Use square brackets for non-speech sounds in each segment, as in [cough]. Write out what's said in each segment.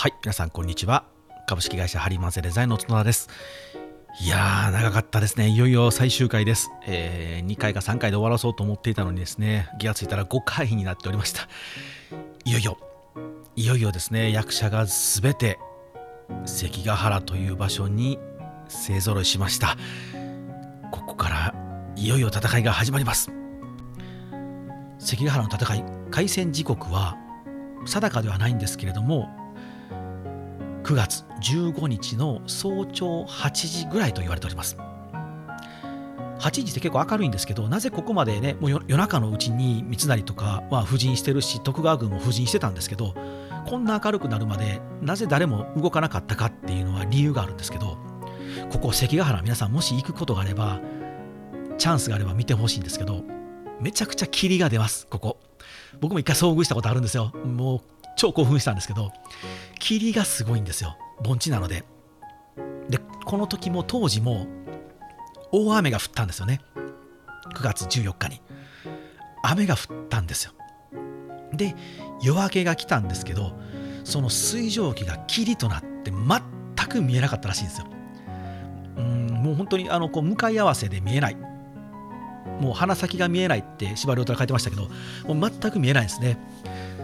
はい、皆さんこんにちは。株式会社ハリマンゼデザインの角田です。いやー、長かったですね。いよいよ最終回です。えー2回か3回で終わらそうと思っていたのにですね、気がついたら5回になっておりました。いよいよ、いよいよですね、役者がすべて関ヶ原という場所に勢ぞろいしました。ここからいよいよ戦いが始まります。関ヶ原の戦い、開戦時刻は定かではないんですけれども、9月15日の早朝8時ぐらいと言われております。8時って結構明るいんですけど、なぜここまでね、もう夜中のうちに三成とかは布陣してるし、徳川軍も布陣してたんですけど、こんな明るくなるまで、なぜ誰も動かなかったかっていうのは理由があるんですけど、ここ関ヶ原、皆さんもし行くことがあれば、チャンスがあれば見てほしいんですけど、めちゃくちゃ霧が出ます、ここ。僕も一回遭遇したことあるんですよ。もう超興奮したんですけど、霧がすごいんですよ。盆地なので。で、この時も当時も大雨が降ったんですよね。9月14日に。雨が降ったんですよ。で、夜明けが来たんですけど、その水蒸気が霧となって全く見えなかったらしいんですよ。うん、もう本当にあのこう向かい合わせで見えない。もう鼻先が見えないって司馬遼太が書いてましたけど、もう全く見えないんですね。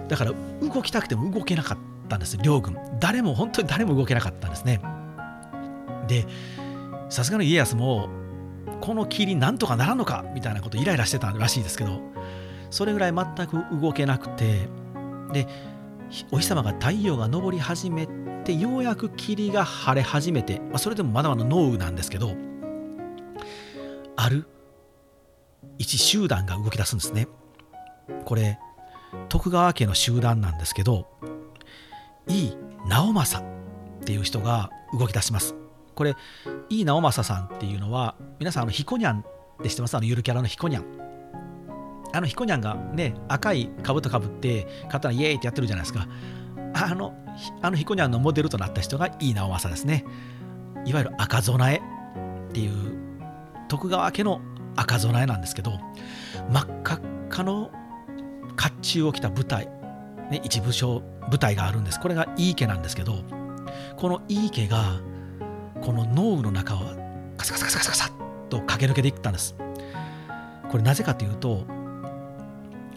だから動きたくても動けなかったんです。両軍。誰も本当に誰も動けなかったんですね。でさすがの家康もこの霧なんとかならんのかみたいなことイライラしてたらしいですけどそれぐらい全く動けなくてでお日様が太陽が昇り始めてようやく霧が晴れ始めて、まあ、それでもまだまだ濃雨なんですけどある一集団が動き出すんですね。これ徳川家の集団なんですけど井伊直政っていう人が動き出します。これ井伊直政さんっていうのは皆さんあのヒコニャンって知ってます？あのゆるキャラのヒコニャンあのヒコニャンがね赤い兜かぶって刀イエーイってやってるじゃないですか。あのあのヒコニャンのモデルとなった人が井伊直政ですね。いわゆる赤備えっていう徳川家の赤備えなんですけど真っ赤っかの甲冑を着た部隊、ね、一部署部隊があるんです。これが井伊家なんですけどこの井伊家がこの農雨の中をカサカサカサカサカサッと駆け抜けていったんです。これなぜかというと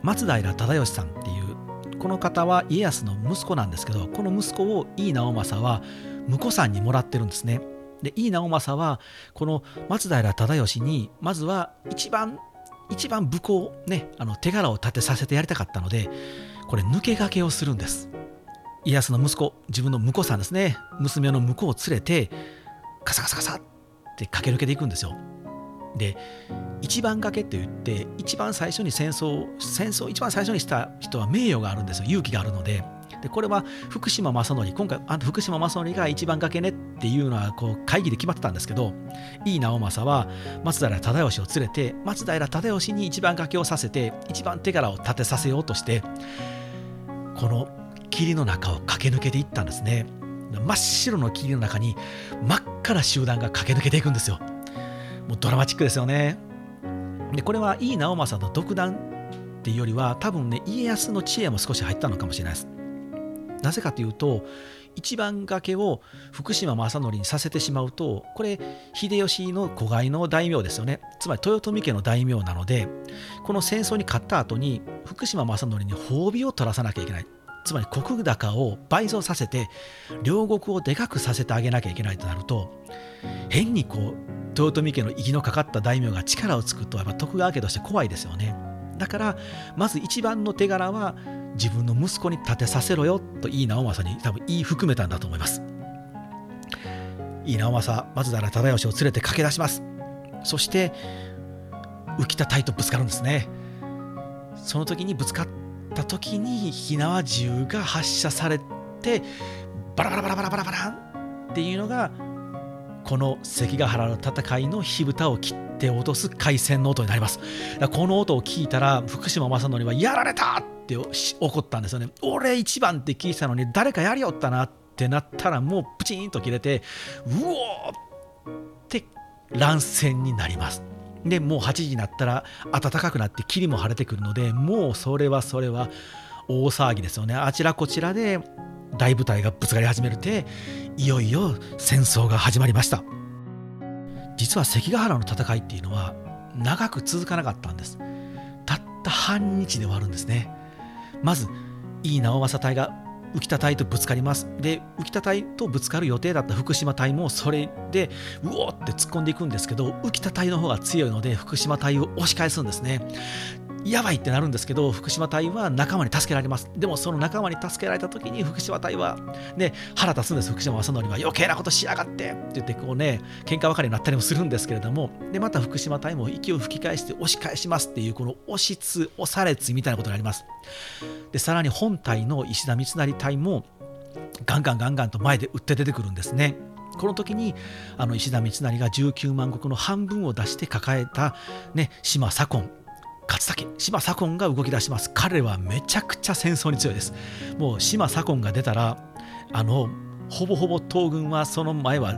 松平忠義さんっていうこの方は家康の息子なんですけどこの息子を井伊直政は婿さんにもらってるんですね。で井伊直政はこの松平忠義にまずは一番一番武功ねあの手柄を立てさせてやりたかったのでこれ抜け駆けをするんです。家康の息子自分の婿さんですね。娘の婿を連れてカサカサカサって駆け抜けていくんですよ。で一番掛けって言って一番最初に戦争戦争一番最初にした人は名誉があるんですよ。勇気があるので。でこれは福島正則。今回あ福島正則が一番掛けねっていうのはこう会議で決まってたんですけど井伊直政は松平忠義を連れて松平忠義に一番掛けをさせて一番手柄を立てさせようとしてこの霧の中を駆け抜けていったんですね。真っ白の霧の中に真っ赤な集団が駆け抜けていくんですよ。もうドラマチックですよね。でこれは井伊直政の独断っていうよりは多分ね家康の知恵も少し入ったのかもしれないです。なぜかというと一番掛けを福島正則にさせてしまうとこれ秀吉の子飼いの大名ですよね。つまり豊臣家の大名なのでこの戦争に勝った後に福島正則に褒美を取らさなきゃいけない。つまり石高を倍増させて両国をでかくさせてあげなきゃいけないとなると変にこう豊臣家の息のかかった大名が力をつくとやっぱ徳川家として怖いですよね。だからまず一番の手柄は自分の息子に立てさせろよと井伊直政に多分言い含めたんだと思います。井伊直政松平忠義を連れて駆け出します。そして浮田隊とぶつかるんですね。その時にぶつかった時に火縄銃が発射されてバラバラバラバラバラバラっていうのがこの関ヶ原の戦いの火蓋を切って落とす開戦の音になります。この音を聞いたら福島正則はやられたって怒ったんですよね。俺一番って聞いたのに誰かやりよったなってなったらもうプチンと切れてうおーって乱戦になります。でもう8時になったら暖かくなって霧も晴れてくるのでもうそれはそれは大騒ぎですよね。あちらこちらで大部隊がぶつかり始めるていよいよ戦争が始まりました。実は関ヶ原の戦いっていうのは長く続かなかったんです。たった半日で終わるんですね。まず井伊直政隊が浮田隊とぶつかります。で浮田隊とぶつかる予定だった福島隊もそれでうおって突っ込んでいくんですけど浮田隊の方が強いので福島隊を押し返すんですね。やばいってなるんですけど福島隊は仲間に助けられます。でもその仲間に助けられた時に福島隊はね腹立つんです。福島正則は余計なことしやがってって言ってこうね喧嘩別れになったりもするんですけれども。でまた福島隊も息を吹き返して押し返しますっていうこの押しつ押されつみたいなことになります。でさらに本隊の石田三成隊もガンガンガンガンと前で撃って出てくるんですね。この時にあの石田三成が19万石の半分を出して抱えた、ね、島左近。勝武島左近が動き出します。彼はめちゃくちゃ戦争に強いです。もう島左近が出たらあのほぼほぼ東軍はその前は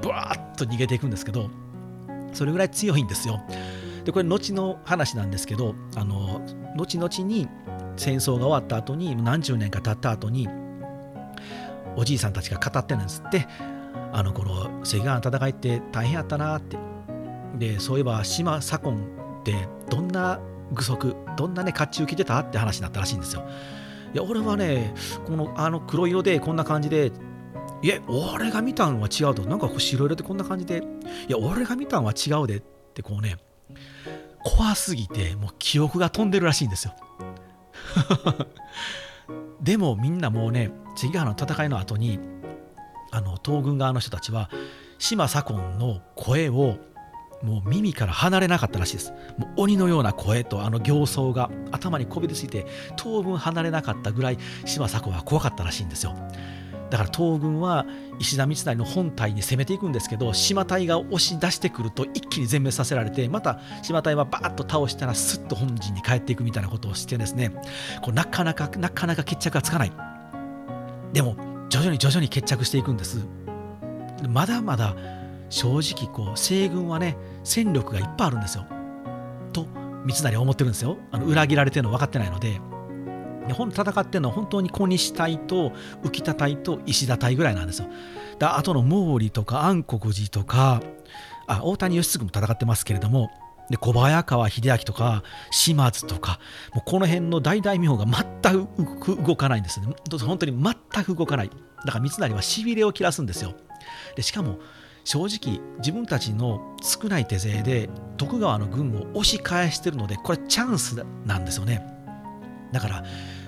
ブワーッと逃げていくんですけどそれぐらい強いんですよ。でこれ後の話なんですけどあの後々に戦争が終わった後に何十年か経った後におじいさんたちが語ってるんですって。あのこの関ヶ原の戦いって大変やったなって。でそういえば島左近ってどんな具足どんなね甲冑着てたって話になったらしいんですよ。いや俺はねこのあの黒色でこんな感じでいや俺が見たんは違うと。なんか白色でこんな感じで。いや俺が見たんは違うで。ってこうね怖すぎてもう記憶が飛んでるらしいんですよ。[laughs] でもみんなもうね関ヶ原の戦いの後にあの東軍側の人たちは島左近の声をもう耳から離れなかったらしいです。もう鬼のような声とあの形相が頭にこびりついて当分離れなかったぐらい島佐子は怖かったらしいんですよ。だから東軍は石田三成の本体に攻めていくんですけど島隊が押し出してくると一気に全滅させられてまた島隊はバーッと倒したらスッと本陣に帰っていくみたいなことをしてですねこうなかなかなかなか決着がつかない。でも徐々に徐々に決着していくんです。まだまだ正直こう西軍はね戦力がいっぱいあるんですよ。と三成は思ってるんですよ。あの裏切られてるの分かってないので。本戦ってるのは本当に小西隊と浮田隊と石田隊ぐらいなんですよ。だあとの毛利とか安国寺とかあ大谷義継も戦ってますけれどもで小早川秀明とか島津とかもうこの辺の大大名が全く動かないんですね。本当に全く動かない。だから三成はしびれを切らすんですよ。でしかも正直自分たちの少ない手勢で徳川の軍を押し返してるのでこれチャンスなんですよね。だから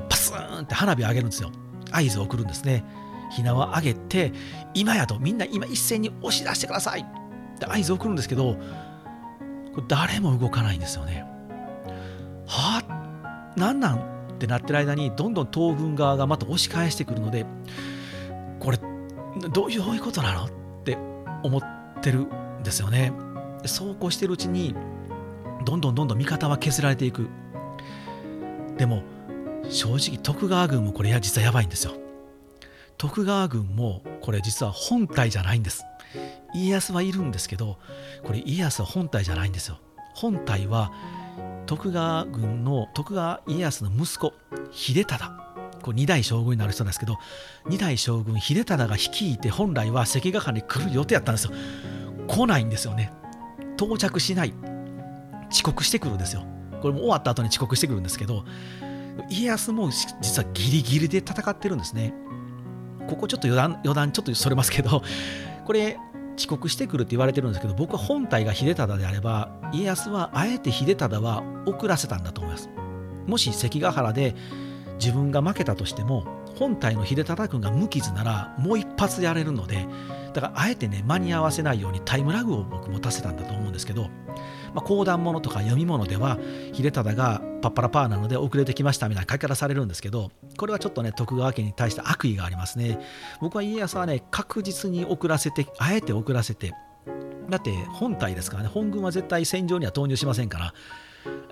パスーンって花火上げるんですよ。合図を送るんですね。ひなは上げて今やとみんな今一斉に押し出してください。って合図を送るんですけどこれ誰も動かないんですよね。はあなんなんってなってる間にどんどん東軍側がまた押し返してくるのでこれどういうことなの？思ってるんですよね。そうこうしてるうちにどんどんどんどん味方は削られていく。でも正直徳川軍もこれや実はやばいんですよ。徳川軍もこれ実は本体じゃないんです。家康はいるんですけどこれ家康は本体じゃないんですよ。本体は徳川軍の徳川家康の息子秀忠こう2代将軍になる人なんですけど2代将軍秀忠が率いて本来は関ヶ原に来る予定やったんですよ。来ないんですよね。到着しない。遅刻してくるんですよ。これも終わった後に遅刻してくるんですけど家康も実はギリギリで戦ってるんですね。ここちょっと余談余談ちょっとそれますけどこれ遅刻してくるって言われてるんですけど僕は本体が秀忠であれば家康はあえて秀忠は遅らせたんだと思います。もし関ヶ原で自分が負けたとしても本体の秀忠君が無傷ならもう一発やれるのでだからあえてね間に合わせないようにタイムラグを僕持たせたんだと思うんですけど、まあ、講談物とか読み物では秀忠がパッパラパーなので遅れてきましたみたいな書き方されるんですけどこれはちょっとね徳川家に対して悪意がありますね。僕は家康はね確実に遅らせてあえて遅らせてだって本体ですからね本軍は絶対戦場には投入しませんから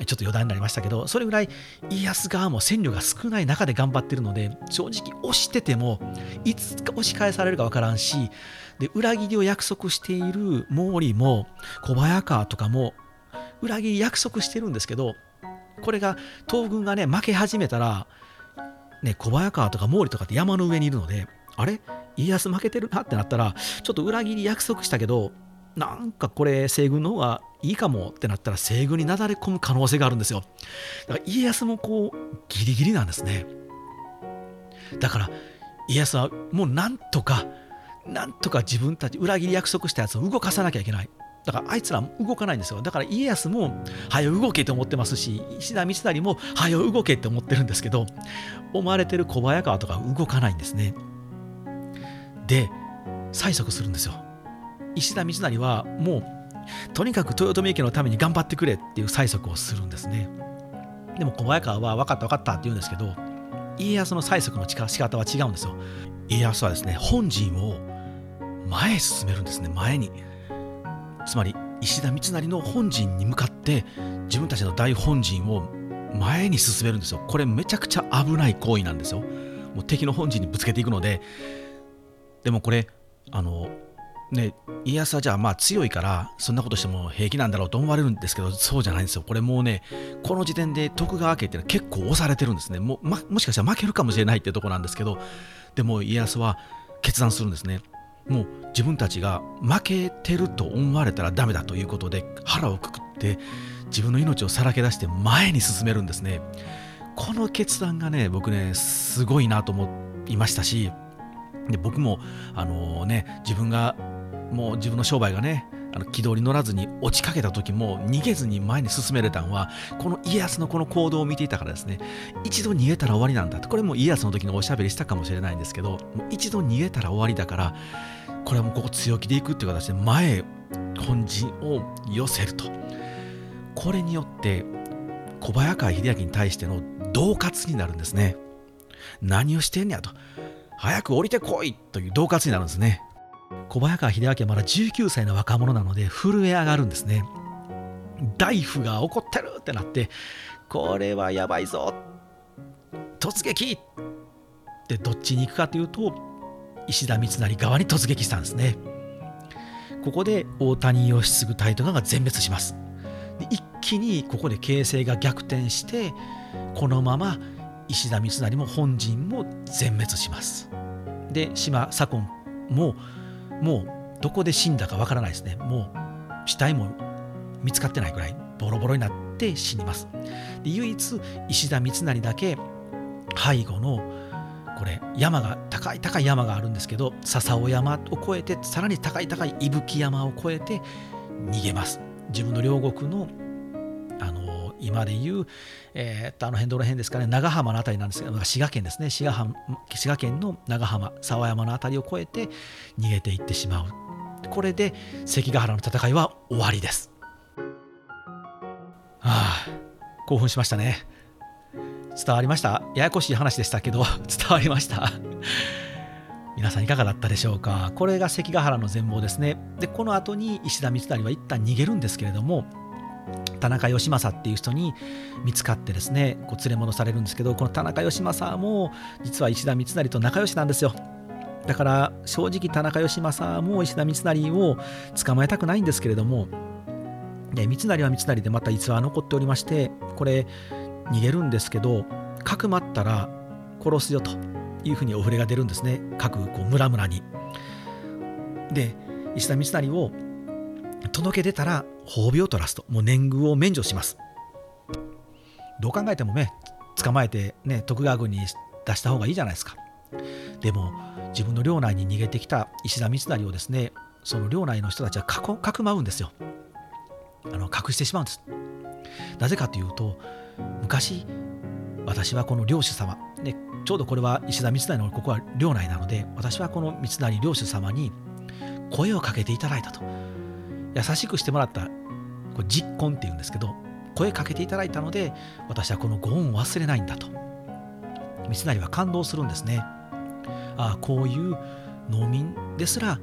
ちょっと余談になりましたけどそれぐらい家康側も戦力が少ない中で頑張ってるので正直押しててもいつか押し返されるか分からんしで裏切りを約束している毛利も小早川とかも裏切り約束してるんですけどこれが東軍がね負け始めたらね、小早川とか毛利とかって山の上にいるのであれ？家康負けてるなってなったらちょっと裏切り約束したけどなんかこれ西軍の方がいいかもってなったら西軍になだれ込む可能性があるんですよ。だから家康もこうギリギリなんですね。だから家康はもうなんとかなんとか自分たち裏切り約束したやつを動かさなきゃいけない。だからあいつら動かないんですよ。だから家康もはよ動けと思ってますし石田三成もはよ動けって思ってるんですけど思われてる小早川とか動かないんですね。で催促するんですよ。石田三成はもうとにかく豊臣家のために頑張ってくれっていう催促をするんですね。でも小早川は分かった分かったって言うんですけど家康の催促の仕方は違うんですよ。家康はですね本陣を前へ進めるんですね。前に。つまり石田三成の本陣に向かって自分たちの大本陣を前に進めるんですよ。これめちゃくちゃ危ない行為なんですよ。もう敵の本陣にぶつけていくので。でもこれあのね家康はじゃあまあ強いからそんなことしても平気なんだろうと思われるんですけどそうじゃないんですよ。これもうねこの時点で徳川家っていうのは結構押されてるんですね。も,、ま、もしかしたら負けるかもしれないっていうとこなんですけどでも家康は決断するんですね。もう自分たちが負けてると思われたらダメだということで腹をくくって自分の命をさらけ出して前に進めるんですね。この決断がね僕ねすごいなと思いましたしで僕もあのね自分がもう自分の商売がねあの軌道に乗らずに落ちかけた時も逃げずに前に進めれたのはこの家康のこの行動を見ていたからですね一度逃げたら終わりなんだとこれも家康の時のおしゃべりしたかもしれないんですけど一度逃げたら終わりだからこれはもうここ強気でいくっていう形で前本陣を寄せると。これによって小早川秀明に対しての恫喝になるんですね。何をしてんねやと。早く降りてこいという恫喝になるんですね。小早川秀明はまだ19歳の若者なので震え上がるんですね。大夫が怒ってるってなってこれはやばいぞ。突撃！ってどっちに行くかというと石田三成側に突撃したんですね。ここで大谷義継隊とかが全滅します。で一気にここで形勢が逆転してこのまま石田三成も本陣も全滅します。で島左近ももうどこで死んだかわからないですね。もう死体も見つかってないぐらいボロボロになって死にます。で唯一石田三成だけ背後のこれ山が高い高い山があるんですけど笹尾山を越えてさらに高い高い伊吹山を越えて逃げます。自分の両国の今でいう、えー、っとあの辺どの辺ですかね長浜の辺りなんですけど滋賀県ですね。滋賀浜滋賀県の長浜沢山の辺りを越えて逃げていってしまう。これで関ヶ原の戦いは終わりです。ああ興奮しましたね。伝わりました？ややこしい話でしたけど [laughs] 伝わりました？皆さんいかがだったでしょうか？これが関ヶ原の全貌ですね。でこの後に石田三成は一旦逃げるんですけれども田中義政っていう人に見つかってですねこう連れ戻されるんですけどこの田中義政も実は石田三成と仲良しなんですよだから正直田中義政も石田三成を捕まえたくないんですけれどもで三成は三成でまた逸話残っておりましてこれ逃げるんですけどかくまったら殺すよというふうにお触れが出るんですね各こう村々に。で石田三成を届け出たら褒美を取らすともう年貢を免除します。どう考えてもね捕まえてね徳川軍に出した方がいいじゃないですか。でも自分の領内に逃げてきた石田三成をですねその領内の人たちはかくまうんですよ。あの隠してしまうんです。なぜかというと昔私はこの領主様でちょうどこれは石田三成のここは領内なので私はこの三成領主様に声をかけていただいたと優しくしてもらったこれ実婚っていうんですけど声かけていただいたので私はこのご恩を忘れないんだと。三成は感動するんですね。ああこういう農民ですら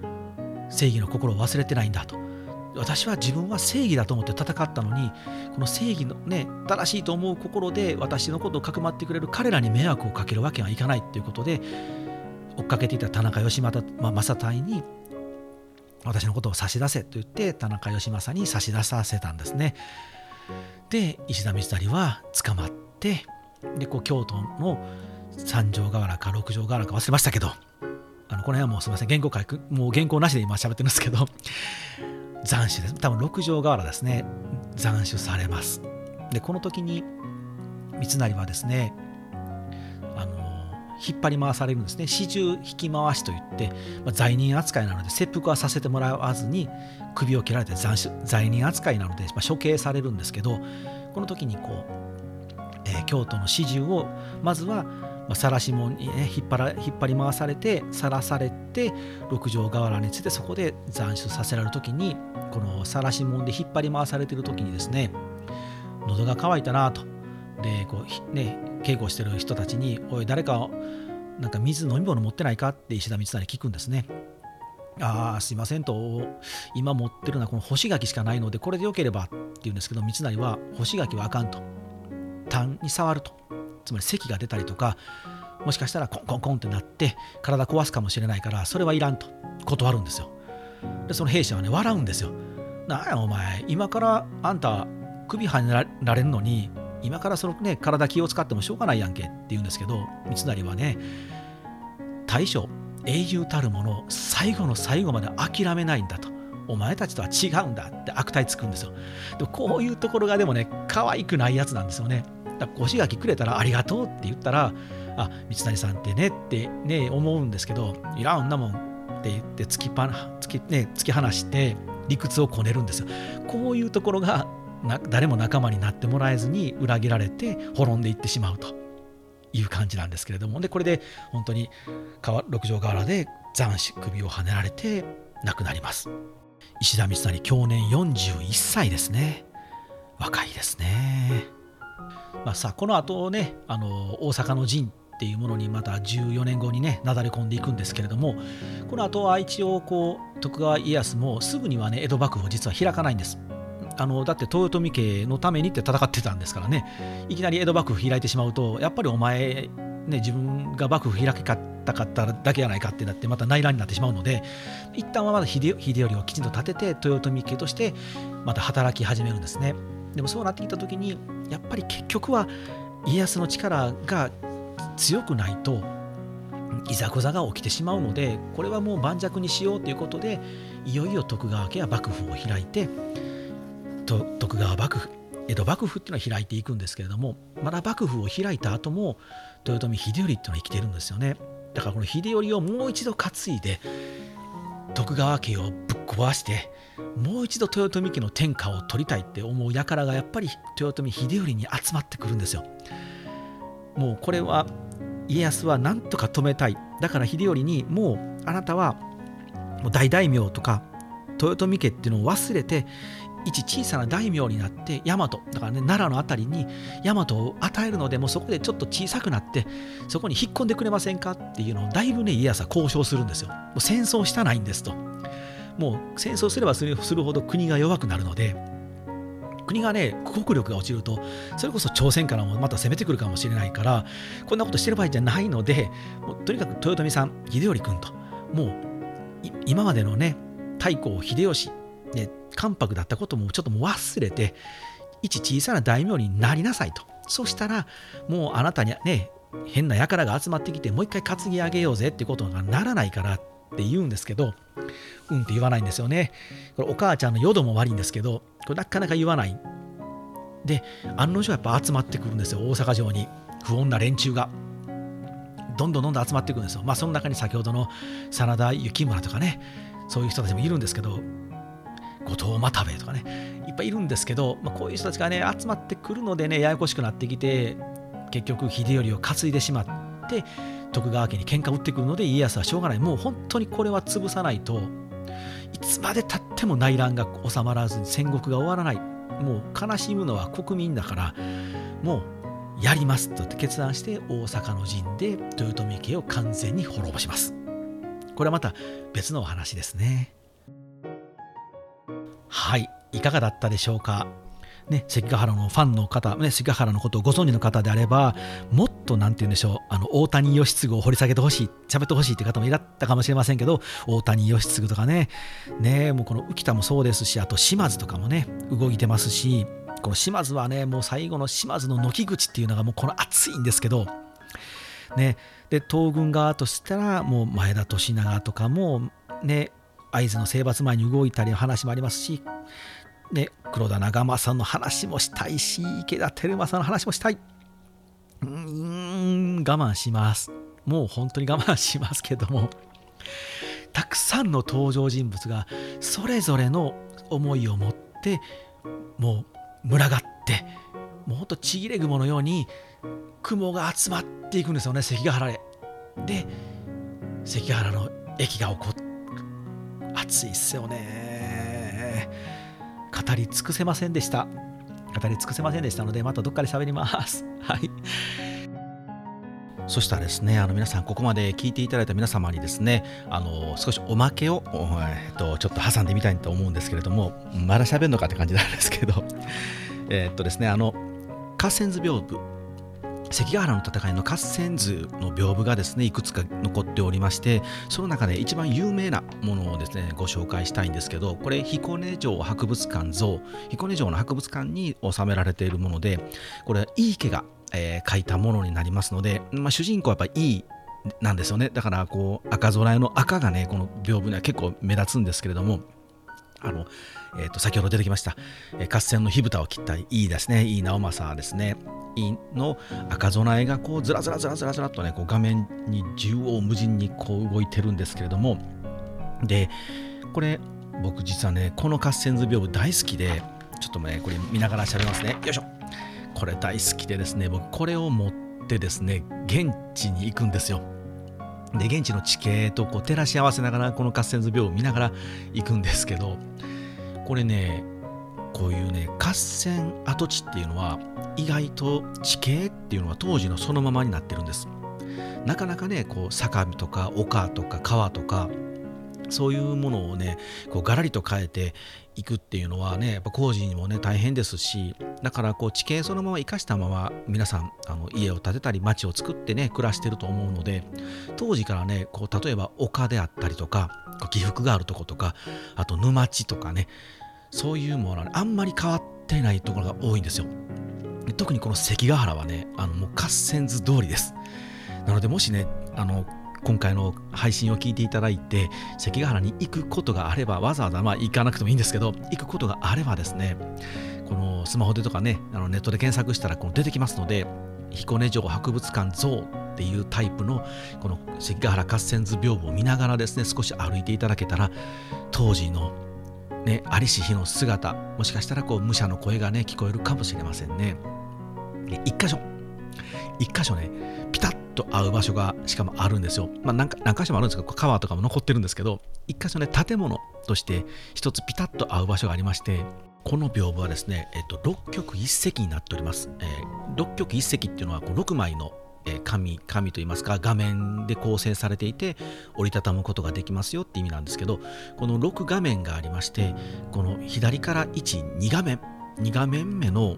正義の心を忘れてないんだと。私は自分は正義だと思って戦ったのにこの正義のね正しいと思う心で私のことをかくまってくれる彼らに迷惑をかけるわけはいかないということで追っかけていた田中義政、ま、正隊に私のことを差し出せと言って田中義政に差し出させたんですね。で石田三成は捕まってでこう京都の三条河原か六条河原か忘れましたけどあのこの辺はもうすみません。原稿書くもう原稿なしで今喋ってるんですけど斬首です。多分六条河原ですね。斬首されます。でこの時に三成はですね引っ張り回されるんですね。始終引き回しといって、まあ、罪人扱いなので切腹はさせてもらわずに首を切られて罪人扱いなので、まあ、処刑されるんですけどこの時にこう、えー、京都の始終をまずは晒し門に、ね、引っ張ら引っ張り回されて晒されて六条河原についてそこで斬首させられる時にこの晒し門で引っ張り回されてる時にですね喉が渇いたなと。でこうね稽古してる人たちに「おい誰かなんか水飲み物持ってないか?」って石田三成聞くんですね。ああすいませんと今持ってるのはこの干し柿しかないのでこれでよければって言うんですけど三成は干し柿はあかんと痰に触るとつまり咳が出たりとかもしかしたらコンコンコンってなって体壊すかもしれないからそれはいらんと断るんですよでその兵士はね笑うんですよなんやお前今からあんた首はねられるのに今からそのね体気を使ってもしょうがないやんけって言うんですけど三成はね大将英雄たるもの最後の最後まで諦めないんだと。お前たちとは違うんだって悪態つくんですよ。でこういうところがでもね可愛くないやつなんですよね。だから腰垣くれたらありがとうって言ったらあ三成さんってねってね思うんですけどいらんなもんって言って突きぱ突き,、ね、突き放して理屈をこねるんですよ。こういうところが誰も仲間になってもらえずに裏切られて滅んでいってしまうという感じなんですけれども。でこれで本当に六条河原で斬首首をはねられて亡くなります。石田三成去年41歳ですね。若いですね。まあさこの後ねあの大阪の陣っていうものにまた14年後にねなだれ込んでいくんですけれどもこの後は一応こう徳川家康もすぐにはね江戸幕府を実は開かないんです。あのだって豊臣家のためにって戦ってたんですからね。いきなり江戸幕府開いてしまうとやっぱりお前ね、自分が幕府開きかったかっただけやないかってなってまた内乱になってしまうので一旦はまだ秀頼をきちんと立てて豊臣家としてまた働き始めるんですね。でもそうなってきた時にやっぱり結局は家康の力が強くないといざこざが起きてしまうのでこれはもう盤石にしようということでいよいよ徳川家は幕府を開いて徳川幕府江戸幕府っていうのは開いていくんですけれどもまだ幕府を開いた後も豊臣秀頼っていうのは生きてるんですよね。だからこの秀頼をもう一度担いで徳川家をぶっ壊してもう一度豊臣家の天下を取りたいって思う輩がやっぱり豊臣秀頼に集まってくるんですよ。もうこれは家康は何とか止めたい。だから秀頼にもうあなたは大大名とか豊臣家っていうのを忘れて一小さな大名になって大和だからね奈良の辺りに大和を与えるのでもうそこでちょっと小さくなってそこに引っ込んでくれませんかっていうのをだいぶね家康は交渉するんですよ。もう戦争したないんですと。もう戦争すればするほど国が弱くなるので国がね国力が落ちるとそれこそ朝鮮からもまた攻めてくるかもしれないからこんなことしてる場合じゃないのでもうとにかく豊臣さん秀頼君ともう今までのね太閤秀吉ね、関白だったこともちょっともう忘れて一小さな大名になりなさいと。そしたらもうあなたにね変な輩が集まってきてもう一回担ぎ上げようぜってことがならないからって言うんですけどうんって言わないんですよね。これお母ちゃんの淀も悪いんですけどこれなかなか言わない。で案の定やっぱ集まってくるんですよ大阪城に。不穏な連中が。どんどんどんどん集まってくるんですよ。まあその中に先ほどの真田幸村とかねそういう人たちもいるんですけど後藤又兵衛とかねいっぱいいるんですけど、まあ、こういう人たちがね集まってくるのでねややこしくなってきて結局秀頼を担いでしまって徳川家に喧嘩を売ってくるので家康はしょうがない。もう本当にこれは潰さないといつまでたっても内乱が収まらずに戦国が終わらない。もう悲しむのは国民だからもうやりますと決断して大阪の陣で豊臣家を完全に滅ぼします。これはまた別のお話ですね。はいいかがだったでしょうか？ね、関ヶ原のファンの方、ね、関ヶ原のことをご存知の方であれば、もっと何て言うんでしょう、あの大谷義次を掘り下げてほしい、喋ってほしいという方もいらっしゃったかもしれませんけど、大谷義次とかね、ねもうこの浮田もそうですし、あと島津とかもね、動いてますし、この島津はね、もう最後の島津の軒口っていうのがもうこの熱いんですけど、ね、で東軍側としたらもう前田利長とかもね会津の征伐前に動いたりの話もありますし、ね、黒田長政の話もしたいし池田輝政の話もしたい。うーん我慢します。もう本当に我慢しますけども。たくさんの登場人物がそれぞれの思いを持ってもう群がってもうほんとちぎれ雲のように雲が集まっていくんですよね関ヶ原へ。で関ヶ原の駅が起こって熱いっすよね。語り尽くせませんでした。語り尽くせませんでしたのでまたどっかで喋ります。[laughs] はい。そしたらですね、あの皆さん、ここまで聞いていただいた皆様にですね、あの少しおまけを、えっと、ちょっと挟んでみたいと思うんですけれども、まだ喋るのかって感じなんですけど、えっとですね、あの、合戦図屏風。関ヶ原の戦いの合戦図の屏風がですねいくつか残っておりましてその中で一番有名なものをですねご紹介したいんですけどこれ彦根城博物館像。彦根城の博物館に収められているものでこれ井伊家が、えー、書いたものになりますので、まあ、主人公はやっぱりいいなんですよね。だからこう赤空の赤がねこの屏風には結構目立つんですけれどもあの、えー、と先ほど出てきました、え、合戦の火蓋を切ったいいですねいい直政ですね。の赤備えがこうずらずらずらずらずらとねこう画面に縦横無尽にこう動いてるんですけれども。でこれ僕実はねこの合戦図屏風大好きでちょっとねこれ見ながら喋りますね。よいしょ。これ大好きでですね僕これを持ってですね現地に行くんですよ。で現地の地形とこう照らし合わせながらこの合戦図屏風見ながら行くんですけどこれねこういうね合戦跡地っていうのは意外と地形っていうのは当時のそのままになってるんです。なかなかねこう坂とか丘とか川とかそういうものをねこうガラリと変えていくっていうのはねやっぱ工事にもね大変ですしだからこう地形そのまま生かしたまま皆さんあの家を建てたり町を作ってね暮らしてると思うので当時からねこう例えば丘であったりとか起伏があるとことかあと沼地とかねそういうものは、ね、あんまり変わってないところが多いんですよ。特にこの関ヶ原はねあのもう合戦図通りです。なのでもしねあの今回の配信を聞いていただいて関ヶ原に行くことがあればわざわざまあ行かなくてもいいんですけど行くことがあればですねこのスマホでとかねあのネットで検索したらこの出てきますので彦根城博物館像っていうタイプのこの関ヶ原合戦図屏風を見ながらですね少し歩いていただけたら当時のね、ありし日の姿もしかしたらこう武者の声がね聞こえるかもしれませんね。一箇所。一箇所ねピタッと合う場所がしかもあるんですよ。まあ何何箇所もあるんですけど川とかも残ってるんですけど一箇所ね建物として一つピタッと合う場所がありましてこの屏風はですね、えっと、6曲1席になっております、えー、6曲1席っていうのはこう6枚のえ紙紙といいますか画面で構成されていて折りたたむことができますよって意味なんですけどこの6画面がありましてこの左から12画面2画面目の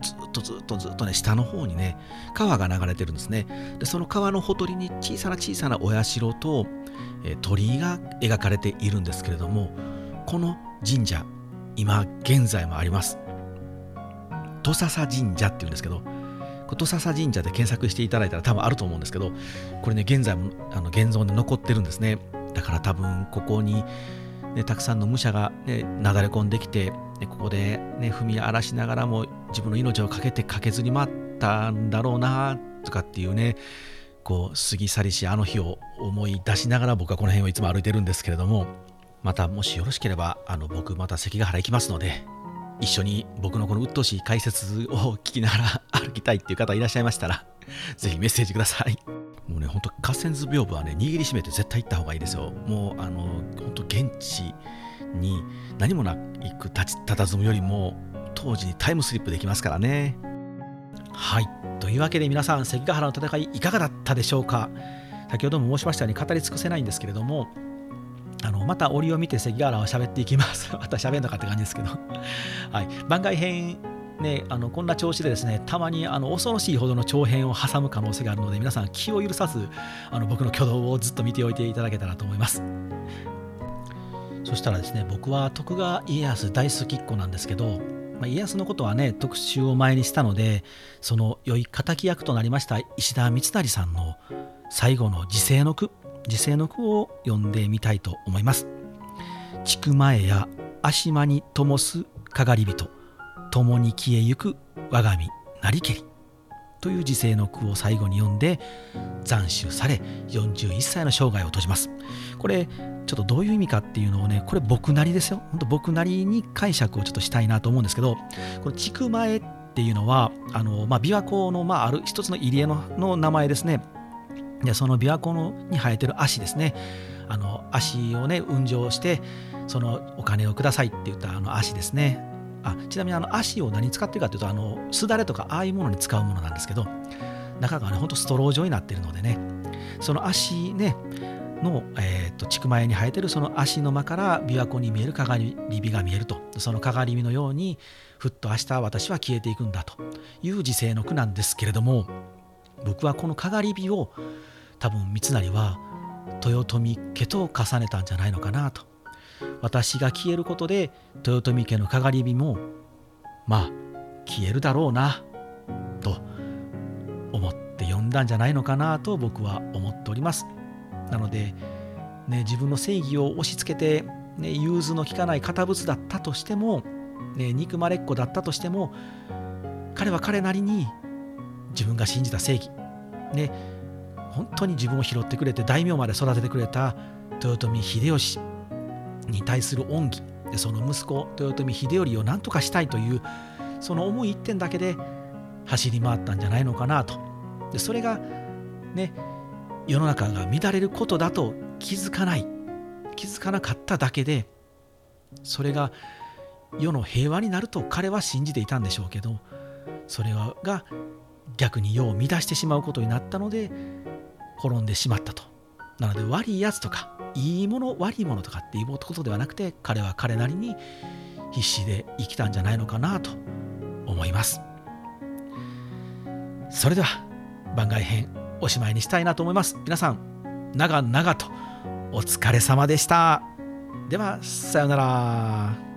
ずっとずっとずっとね下の方にね川が流れてるんですね。でその川のほとりに小さな小さなお社と、え鳥居が描かれているんですけれどもこの神社今現在もあります。土笹神社っていうんですけど琴笹神社で検索していただいたら多分あると思うんですけどこれね現在もあの現存で残ってるんですね。だから多分ここに、ね、たくさんの武者が、ね、なだれ込んできて、ね、ここで、ね、踏み荒らしながらも自分の命をかけて駆けずり回ったんだろうなとかっていうねこう過ぎ去りしあの日を思い出しながら僕はこの辺をいつも歩いてるんですけれどもまたもしよろしければあの僕また関ヶ原行きますので一緒に僕のこの鬱陶しい解説を聞きながら歩きたいっていう方いらっしゃいましたら、ぜひメッセージください。もうね、ほんと合戦図屏風はね、握りしめて絶対行った方がいいですよ。もう、あの、ほんと現地に何もなく立ち佇むよりも、当時にタイムスリップできますからね。はい。というわけで皆さん、関ヶ原の戦いいかがだったでしょうか？先ほども申しましたように語り尽くせないんですけれども、あのまた折を見て関ヶ原は喋っていきます。[laughs] また喋んのかって感じですけど。[laughs] はい、番外編ね、あのこんな調子でですねたまにあの恐ろしいほどの長編を挟む可能性があるので皆さん気を許さずあの僕の挙動をずっと見ておいていただけたらと思いますそしたらですね僕は徳川家康大好きっ子なんですけどまあ、家康のことはね特集を前にしたのでその良い敵役となりました石田三成さんの最後の時世の句時世の句を読んでみたいと思います。千曲前や足間に灯すかがり人共に消えゆく我が身なりけりという時世の句を最後に読んで斬首され41歳の生涯を閉じます。これちょっとどういう意味かっていうのをねこれ僕なりですよ。本当僕なりに解釈をちょっとしたいなと思うんですけどこの筑前っていうのはあの、まあ、琵琶湖の、まあ、ある一つの入り江の名前ですね。でその琵琶湖のに生えてる足ですね。あの足をね運上してそのお金をくださいって言ったあの足ですね。あちなみにあの足を何使ってるかというとあのすだれとかああいうものに使うものなんですけど中がねほんとストロー状になってるのでね。その足ねの、えーと、千曲前に生えてるその足の間から琵琶湖に見える鏡火が見えると。その鏡火のようにふっと明日私は消えていくんだという時世の句なんですけれども僕はこの鏡火を多分三成は豊臣家と重ねたんじゃないのかなと。私が消えることで豊臣家のかがり火もまあ消えるだろうなと思って読んだんじゃないのかなと僕は思っております。なので、ね、自分の正義を押し付けて、ね、融通の利かない堅物だったとしても、ね、憎まれっ子だったとしても彼は彼なりに自分が信じた正義、ね、本当に自分を拾ってくれて大名まで育ててくれた豊臣秀吉に対する恩義。でその息子豊臣秀頼を何とかしたいというその思い一点だけで走り回ったんじゃないのかなと。でそれがね。世の中が乱れることだと気づかない。気づかなかっただけでそれが世の平和になると彼は信じていたんでしょうけどそれが逆に世を乱してしまうことになったので滅んでしまったと。なので悪いやつとかいいもの悪いものとかっていうことではなくて彼は彼なりに必死で生きたんじゃないのかなと思います。それでは番外編おしまいにしたいなと思います。皆さん長々とお疲れ様でした。ではさようなら。